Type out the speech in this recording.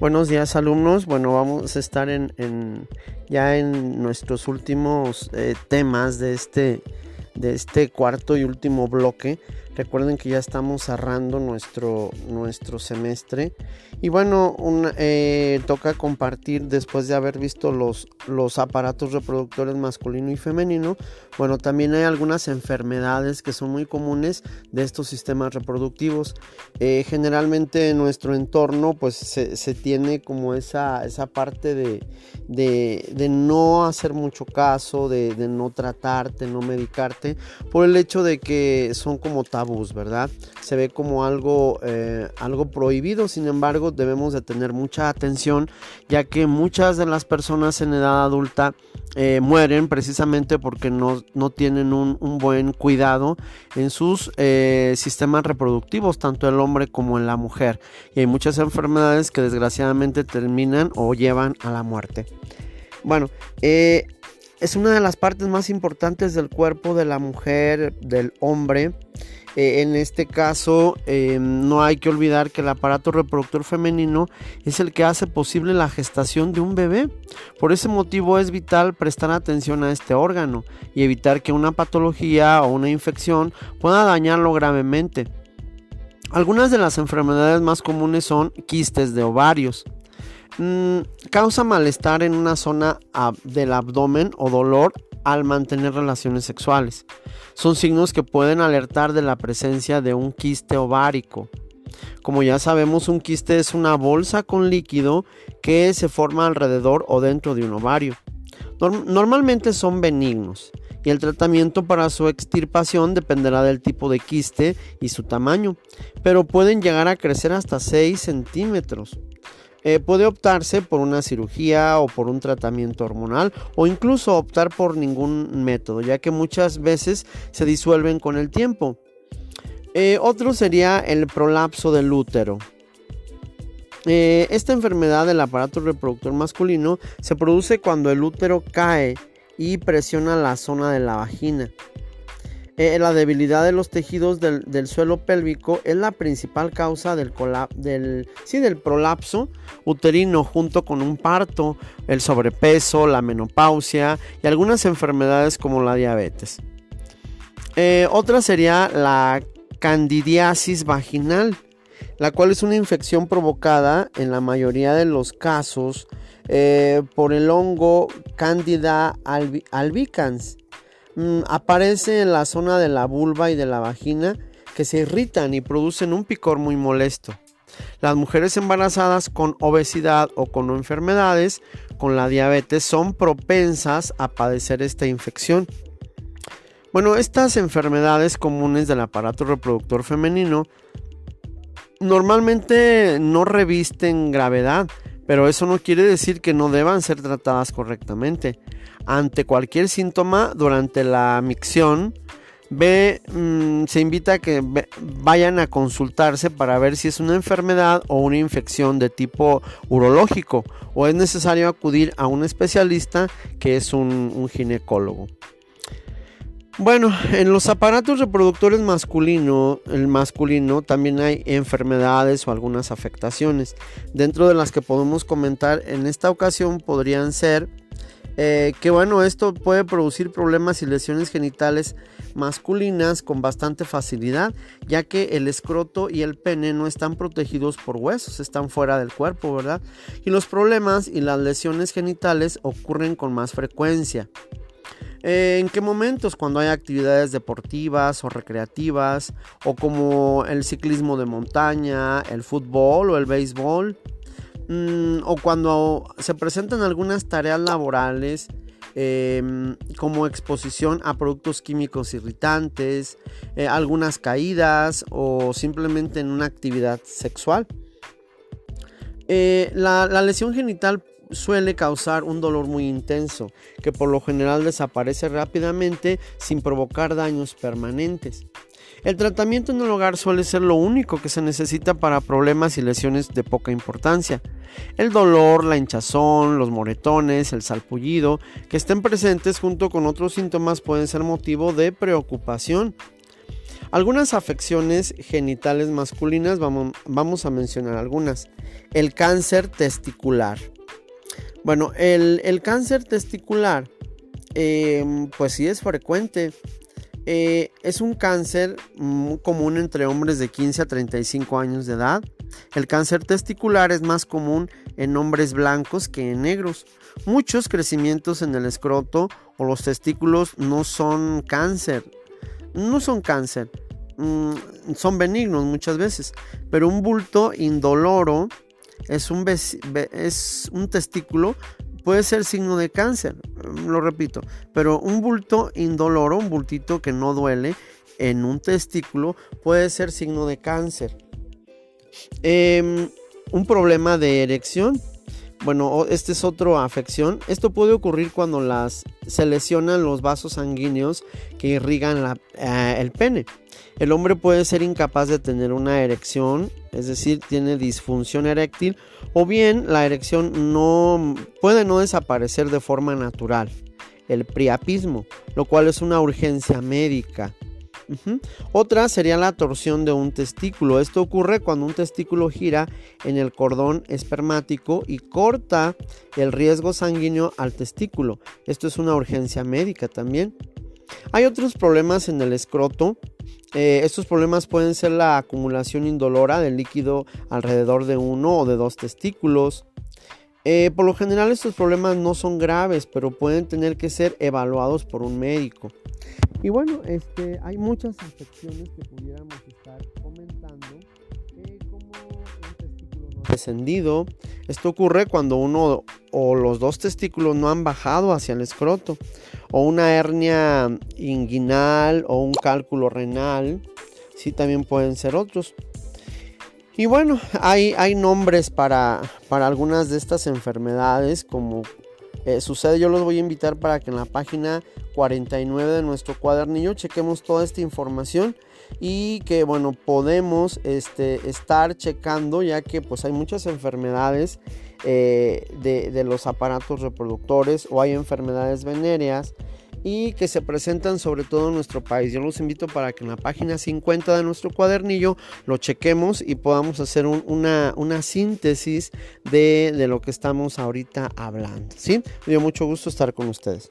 Buenos días alumnos. Bueno, vamos a estar en, ya en nuestros últimos eh, temas de este, de este cuarto y último bloque. Recuerden que ya estamos cerrando nuestro, nuestro semestre. Y bueno, eh, toca compartir después de haber visto los, los aparatos reproductores masculino y femenino. Bueno, también hay algunas enfermedades que son muy comunes de estos sistemas reproductivos. Eh, generalmente en nuestro entorno pues se, tiene como esa, esa parte de, de, no hacer mucho caso, de, de no tratarte, no medicarte, por el hecho de que son como tabú ¿verdad? Se ve como algo, eh, algo prohibido, sin embargo debemos de tener mucha atención ya que muchas de las personas en edad adulta eh, mueren precisamente porque no, tienen un, buen cuidado en sus eh, sistemas reproductivos, tanto el hombre como en la mujer. Y hay muchas enfermedades que desgraciadamente terminan o llevan a la muerte. Bueno, es una de las partes más importantes del cuerpo de la mujer, del hombre. Eh, en este caso, em, no hay que olvidar que el aparato reproductor femenino es el que hace posible la gestación de un bebé. Por ese motivo es vital prestar atención a este órgano y evitar que una patología o una infección pueda dañarlo gravemente. Algunas de las enfermedades más comunes son quistes de ovarios. Mm, causa malestar en una zona del abdomen o dolor al mantener relaciones sexuales. Son signos que pueden alertar de la presencia de un quiste ovárico. Como ya sabemos, un quiste es una bolsa con líquido que se forma alrededor o dentro de un ovario. normalmente son benignos y el tratamiento para su extirpación dependerá del tipo de quiste y su tamaño, pero pueden llegar a crecer hasta 6 centímetros. Eh, puede optarse por una cirugía o por un tratamiento hormonal o incluso optar por ningún método, ya que muchas veces se disuelven con el tiempo. Eh, otro sería el prolapso del útero. Eh, esta enfermedad del aparato reproductor masculino se produce cuando el útero cae y presiona la zona de la vagina. Eh, la debilidad de los tejidos del, suelo pélvico es la principal causa del, del, sí, del prolapso uterino junto con un parto, el sobrepeso, la menopausia y algunas enfermedades como la diabetes. Eh, otra sería la candidiasis vaginal, la cual es una infección provocada en la mayoría de los casos eh, por el hongo Candida albicans Mm, aparece en la zona de la vulva y de la vagina que se irritan y producen un picor muy molesto. Las mujeres embarazadas con obesidad o con enfermedades con la diabetes son propensas a padecer esta infección. Bueno, estas enfermedades comunes del aparato reproductor femenino normalmente no revisten gravedad, pero eso no quiere decir que no deban ser tratadas correctamente ante cualquier síntoma durante la micción, mm, se invita a que vayan a consultarse para ver si es una enfermedad o una infección de tipo urológico o es necesario acudir a un especialista que es un, ginecólogo. Bueno, en los aparatos reproductores masculino, el masculino también hay enfermedades o algunas afectaciones. Dentro de las que podemos comentar en esta ocasión podrían ser eh, que bueno, esto puede producir problemas y lesiones genitales masculinas con bastante facilidad, ya que el escroto y el pene no están protegidos por huesos, están fuera del cuerpo, ¿verdad? Y los problemas y las lesiones genitales ocurren con más frecuencia. Eh, ¿En qué momentos? Cuando hay actividades deportivas o recreativas, o como el ciclismo de montaña, el fútbol o el béisbol. Mm, o cuando se presentan algunas tareas laborales em, como exposición a productos químicos irritantes, eh, algunas caídas o simplemente en una actividad sexual. Eh, la lesión genital suele causar un dolor muy intenso que por lo general desaparece rápidamente sin provocar daños permanentes. El tratamiento en el hogar suele ser lo único que se necesita para problemas y lesiones de poca importancia. El dolor, la hinchazón, los moretones, el salpullido que estén presentes junto con otros síntomas pueden ser motivo de preocupación. Algunas afecciones genitales masculinas, vamos, vamos a mencionar algunas. El cáncer testicular. Bueno, el, cáncer testicular, em, pues sí es frecuente. Eh, es un cáncer muy común entre hombres de 15 a 35 años de edad. El cáncer testicular es más común en hombres blancos que en negros. Muchos crecimientos en el escroto o los testículos no son cáncer. No son cáncer. Mm, son benignos muchas veces. Pero un bulto indoloro es un, es un testículo puede ser signo de cáncer, lo repito, pero un bulto indoloro, un bultito que no duele en un testículo puede ser signo de cáncer. Em, un problema de erección. Bueno, este es otra afección. Esto puede ocurrir cuando las, se lesionan los vasos sanguíneos que irrigan eh, el pene. El hombre puede ser incapaz de tener una erección, es decir, tiene disfunción eréctil, o bien la erección no puede no desaparecer de forma natural, el priapismo, lo cual es una urgencia médica. Otra sería la torsión de un testículo. Esto ocurre cuando un testículo gira en el cordón espermático y corta el riesgo sanguíneo al testículo. Esto es una urgencia médica también. Hay otros problemas en el escroto. Eh, estos problemas pueden ser la acumulación indolora del líquido alrededor de uno o de dos testículos. Eh, por lo general estos problemas no son graves, pero pueden tener que ser evaluados por un médico. Y bueno, este, hay muchas afecciones que pudiéramos estar comentando, eh, como un testículo no descendido. Esto ocurre cuando uno o los dos testículos no han bajado hacia el escroto, o una hernia inguinal o un cálculo renal. Sí, también pueden ser otros. Y bueno, hay, hay nombres para, para algunas de estas enfermedades, como eh, sucede, yo los voy a invitar para que en la página 49 de nuestro cuadernillo chequemos toda esta información y que bueno podemos este, estar checando ya que pues hay muchas enfermedades eh, de, los aparatos reproductores o hay enfermedades venéreas y que se presentan sobre todo en nuestro país. Yo los invito para que en la página 50 de nuestro cuadernillo lo chequemos y podamos hacer una, una, síntesis de, de, lo que estamos ahorita hablando. ¿sí? Me dio mucho gusto estar con ustedes.